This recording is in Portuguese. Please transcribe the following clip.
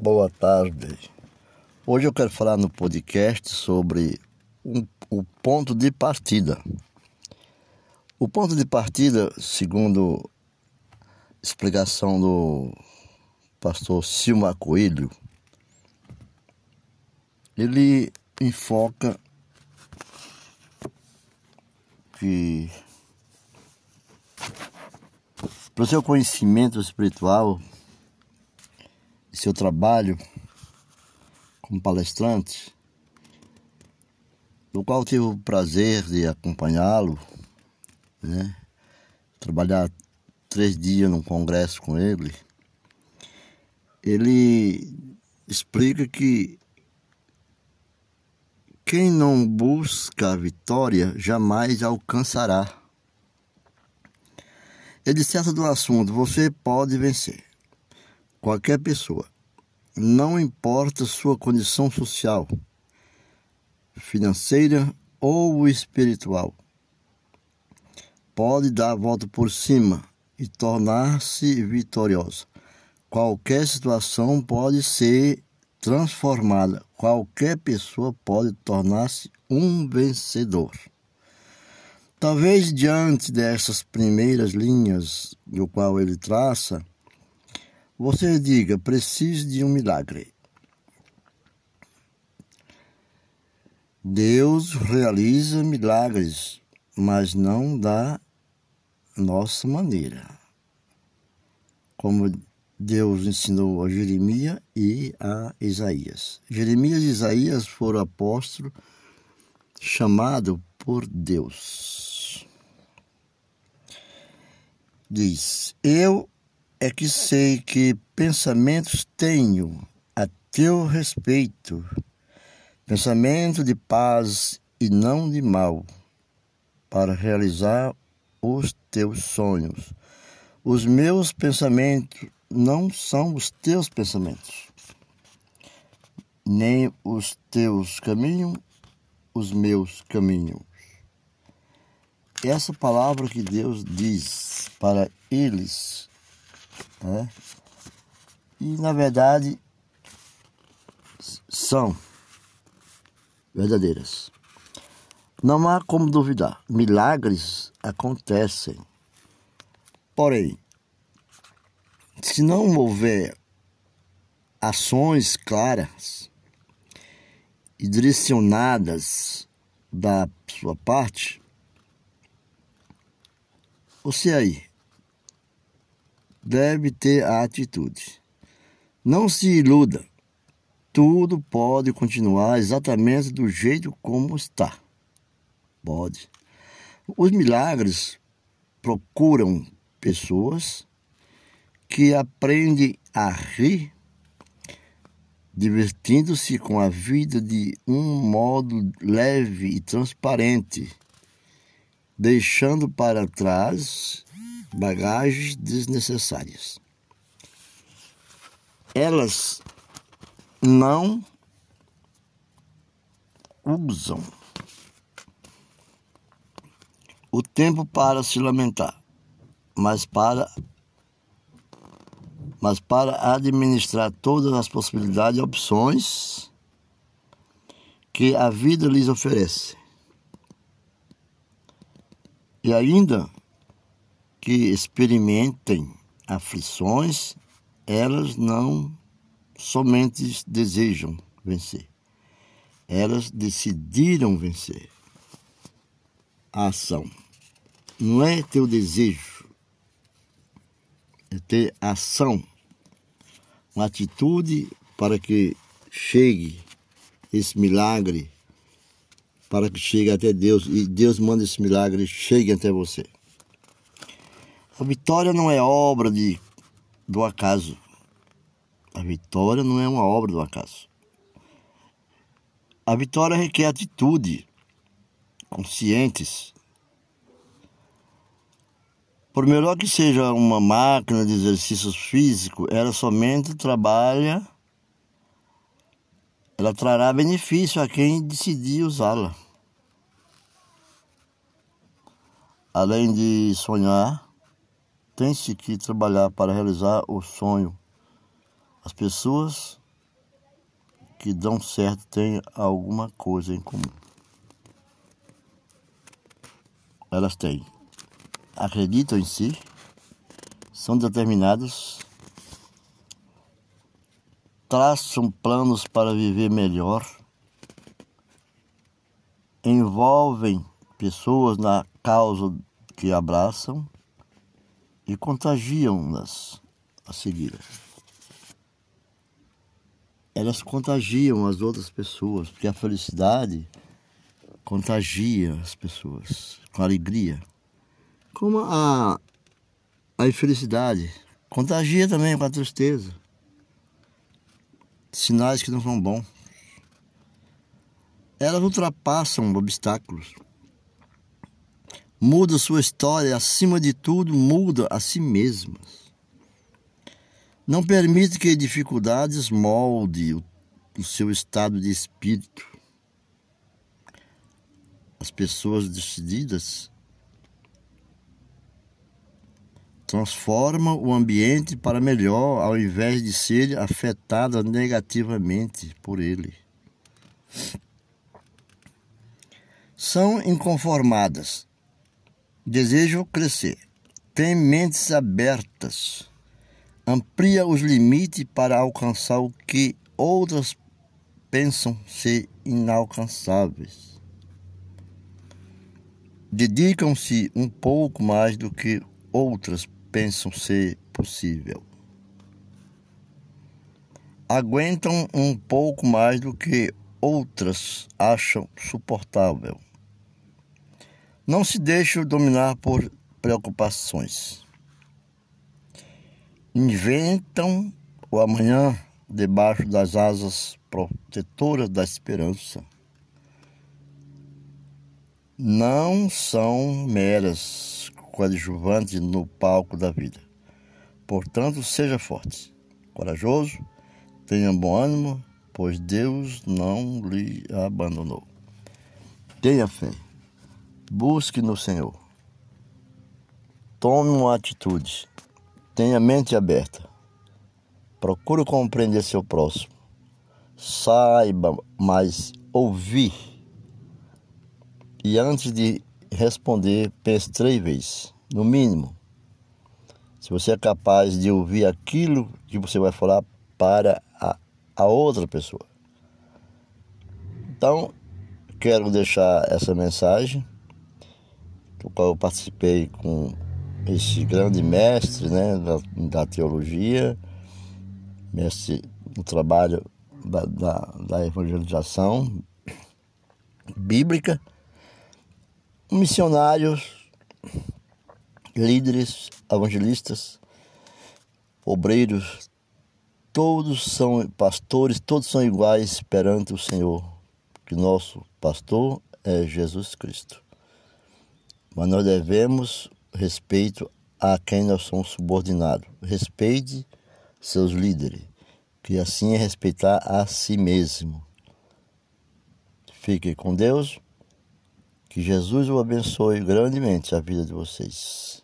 Boa tarde. Hoje eu quero falar no podcast sobre um, o ponto de partida. O ponto de partida, segundo explicação do pastor Silma Coelho, ele enfoca que para o seu conhecimento espiritual seu trabalho como palestrante, no qual tive o prazer de acompanhá-lo, né? trabalhar três dias num congresso com ele, ele explica que quem não busca a vitória jamais alcançará. Ele disserta do assunto: você pode vencer. Qualquer pessoa, não importa sua condição social, financeira ou espiritual, pode dar a volta por cima e tornar-se vitoriosa. Qualquer situação pode ser transformada. Qualquer pessoa pode tornar-se um vencedor. Talvez diante dessas primeiras linhas do qual ele traça, você diga: preciso de um milagre. Deus realiza milagres, mas não da nossa maneira. Como Deus ensinou a Jeremias e a Isaías. Jeremias e Isaías foram apóstolos chamados por Deus. Diz: Eu é que sei que pensamentos tenho a teu respeito, pensamento de paz e não de mal, para realizar os teus sonhos. Os meus pensamentos não são os teus pensamentos, nem os teus caminhos os meus caminhos. Essa palavra que Deus diz para eles, né? e na verdade são verdadeiras. Não há como duvidar, milagres acontecem. Porém, se não houver ações claras, e direcionadas da sua parte, você aí deve ter a atitude. Não se iluda. Tudo pode continuar exatamente do jeito como está. Pode. Os milagres procuram pessoas que aprendem a rir divertindo-se com a vida de um modo leve e transparente, deixando para trás bagagens desnecessárias. Elas não usam o tempo para se lamentar, mas para mas para administrar todas as possibilidades e opções que a vida lhes oferece. E ainda que experimentem aflições, elas não somente desejam vencer, elas decidiram vencer. A ação não é teu desejo, é ter ação, uma atitude para que chegue esse milagre, para que chegue até Deus e Deus manda esse milagre chegue até você. A vitória não é obra de, do acaso. A vitória não é uma obra do acaso. A vitória requer atitude, conscientes, por melhor que seja uma máquina de exercícios físicos, ela somente trabalha, ela trará benefício a quem decidir usá-la. Além de sonhar, tem-se que trabalhar para realizar o sonho. As pessoas que dão certo têm alguma coisa em comum. Elas têm. Acreditam em si, são determinadas, traçam planos para viver melhor, envolvem pessoas na causa que abraçam e contagiam-nas a seguir. Elas contagiam as outras pessoas, porque a felicidade contagia as pessoas com alegria. Como a, a infelicidade contagia também com a tristeza. Sinais que não são bons. Elas ultrapassam obstáculos. Muda sua história, acima de tudo, muda a si mesmas. Não permite que dificuldades molde o, o seu estado de espírito. As pessoas decididas transformam o ambiente para melhor ao invés de serem afetadas negativamente por ele. São inconformadas, desejam crescer, têm mentes abertas amplia os limites para alcançar o que outras pensam ser inalcançáveis. Dedicam-se um pouco mais do que outras pensam ser possível. Aguentam um pouco mais do que outras acham suportável. Não se deixam dominar por preocupações inventam o amanhã debaixo das asas protetoras da esperança. Não são meras coadjuvantes no palco da vida. Portanto, seja forte, corajoso, tenha bom ânimo, pois Deus não lhe abandonou. Tenha fé, busque no Senhor. Tome uma atitude Tenha mente aberta. Procure compreender seu próximo. Saiba mais ouvir. E antes de responder, pense três vezes, no mínimo. Se você é capaz de ouvir aquilo que você vai falar para a, a outra pessoa. Então, quero deixar essa mensagem, do qual eu participei com esse grande mestre né, da, da teologia, mestre no trabalho da, da, da evangelização bíblica, missionários, líderes, evangelistas, obreiros, todos são pastores, todos são iguais perante o Senhor, que nosso pastor é Jesus Cristo. Mas nós devemos respeito a quem nós somos subordinados. Respeite seus líderes, que assim é respeitar a si mesmo. Fique com Deus, que Jesus o abençoe grandemente a vida de vocês.